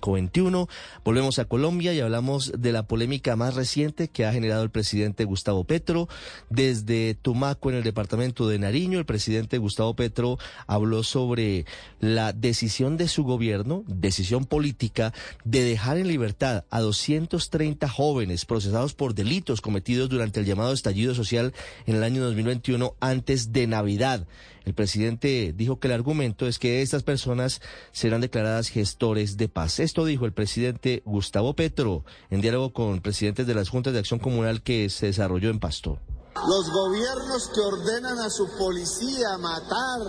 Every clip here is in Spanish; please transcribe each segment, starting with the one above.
521. Volvemos a Colombia y hablamos de la polémica más reciente que ha generado el presidente Gustavo Petro. Desde Tumaco, en el departamento de Nariño, el presidente Gustavo Petro habló sobre la decisión de su gobierno, decisión política, de dejar en libertad a 230 jóvenes procesados por delitos cometidos durante el llamado estallido social en el año 2021 antes de Navidad. El presidente dijo que el argumento es que estas personas serán declaradas gestores de paz. Esto dijo el presidente Gustavo Petro en diálogo con presidentes de las juntas de acción comunal que se desarrolló en Pasto. Los gobiernos que ordenan a su policía matar,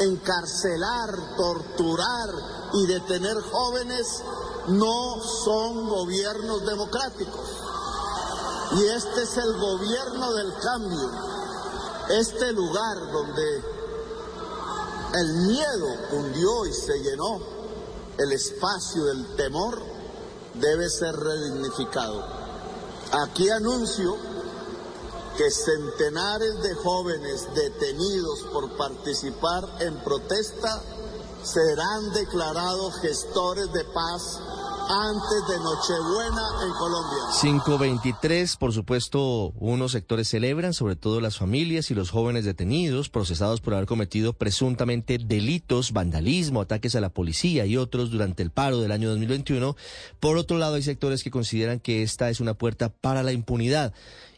encarcelar, torturar y detener jóvenes no son gobiernos democráticos. Y este es el gobierno del cambio. Este lugar donde el miedo hundió y se llenó. El espacio del temor debe ser redignificado. Aquí anuncio que centenares de jóvenes detenidos por participar en protesta serán declarados gestores de paz antes de Nochebuena en Colombia. 523, por supuesto, unos sectores celebran, sobre todo las familias y los jóvenes detenidos, procesados por haber cometido presuntamente delitos, vandalismo, ataques a la policía y otros durante el paro del año 2021. Por otro lado, hay sectores que consideran que esta es una puerta para la impunidad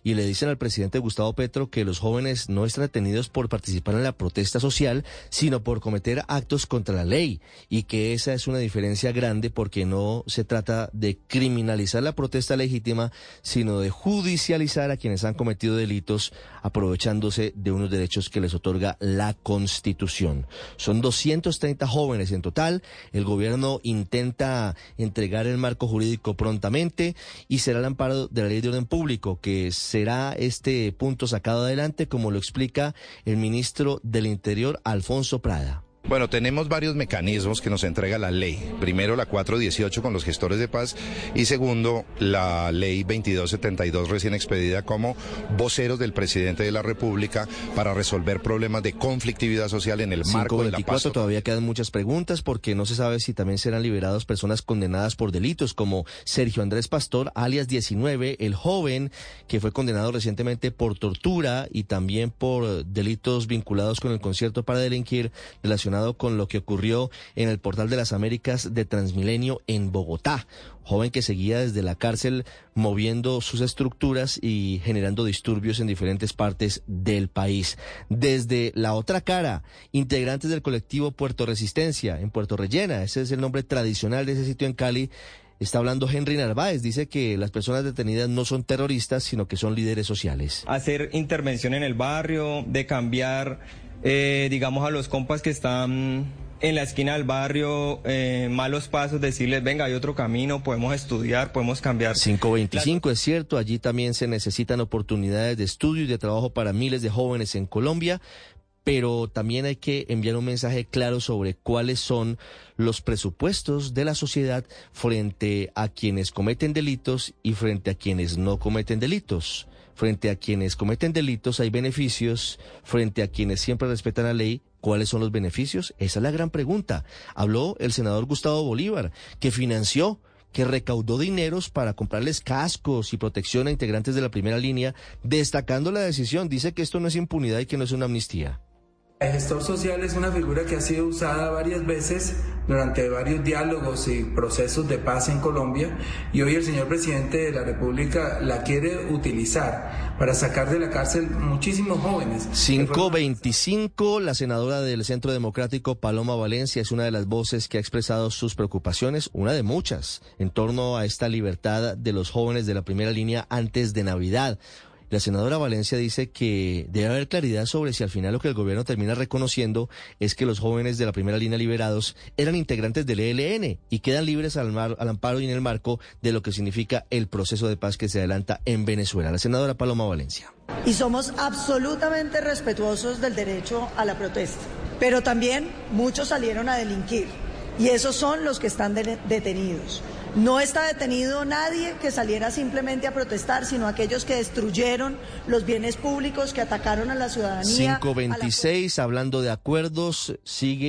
y le dicen al presidente Gustavo Petro que los jóvenes no están detenidos por participar en la protesta social, sino por cometer actos contra la ley y que esa es una diferencia grande porque no se trata de criminalizar la protesta legítima, sino de judicializar a quienes han cometido delitos aprovechándose de unos derechos que les otorga la Constitución. Son 230 jóvenes en total. El gobierno intenta entregar el marco jurídico prontamente y será el amparo de la ley de orden público que se será este punto sacado adelante, como lo explica el ministro del Interior, Alfonso Prada. Bueno, tenemos varios mecanismos que nos entrega la ley. Primero, la 418 con los gestores de paz y segundo, la ley 2272 recién expedida como voceros del presidente de la República para resolver problemas de conflictividad social en el marco de la paz. Todavía quedan muchas preguntas porque no se sabe si también serán liberados personas condenadas por delitos como Sergio Andrés Pastor, alias 19, el joven que fue condenado recientemente por tortura y también por delitos vinculados con el concierto para delinquir relacionado con lo que ocurrió en el Portal de las Américas de Transmilenio en Bogotá. Joven que seguía desde la cárcel moviendo sus estructuras y generando disturbios en diferentes partes del país. Desde la otra cara, integrantes del colectivo Puerto Resistencia en Puerto Rellena, ese es el nombre tradicional de ese sitio en Cali, Está hablando Henry Narváez, dice que las personas detenidas no son terroristas, sino que son líderes sociales. Hacer intervención en el barrio, de cambiar eh, digamos, a los compas que están en la esquina del barrio, eh, malos pasos, decirles, venga, hay otro camino, podemos estudiar, podemos cambiar. 525 es cierto, allí también se necesitan oportunidades de estudio y de trabajo para miles de jóvenes en Colombia, pero también hay que enviar un mensaje claro sobre cuáles son los presupuestos de la sociedad frente a quienes cometen delitos y frente a quienes no cometen delitos. Frente a quienes cometen delitos hay beneficios, frente a quienes siempre respetan la ley, ¿cuáles son los beneficios? Esa es la gran pregunta. Habló el senador Gustavo Bolívar, que financió que recaudó dineros para comprarles cascos y protección a integrantes de la primera línea, destacando la decisión. Dice que esto no es impunidad y que no es una amnistía. El gestor social es una figura que ha sido usada varias veces durante varios diálogos y procesos de paz en Colombia y hoy el señor presidente de la República la quiere utilizar para sacar de la cárcel muchísimos jóvenes. 525, la senadora del Centro Democrático Paloma Valencia es una de las voces que ha expresado sus preocupaciones, una de muchas, en torno a esta libertad de los jóvenes de la primera línea antes de Navidad. La senadora Valencia dice que debe haber claridad sobre si al final lo que el gobierno termina reconociendo es que los jóvenes de la primera línea liberados eran integrantes del ELN y quedan libres al, al amparo y en el marco de lo que significa el proceso de paz que se adelanta en Venezuela. La senadora Paloma Valencia. Y somos absolutamente respetuosos del derecho a la protesta, pero también muchos salieron a delinquir y esos son los que están detenidos. No está detenido nadie que saliera simplemente a protestar, sino aquellos que destruyeron los bienes públicos, que atacaron a la ciudadanía. 526, hablando de acuerdos, sigue.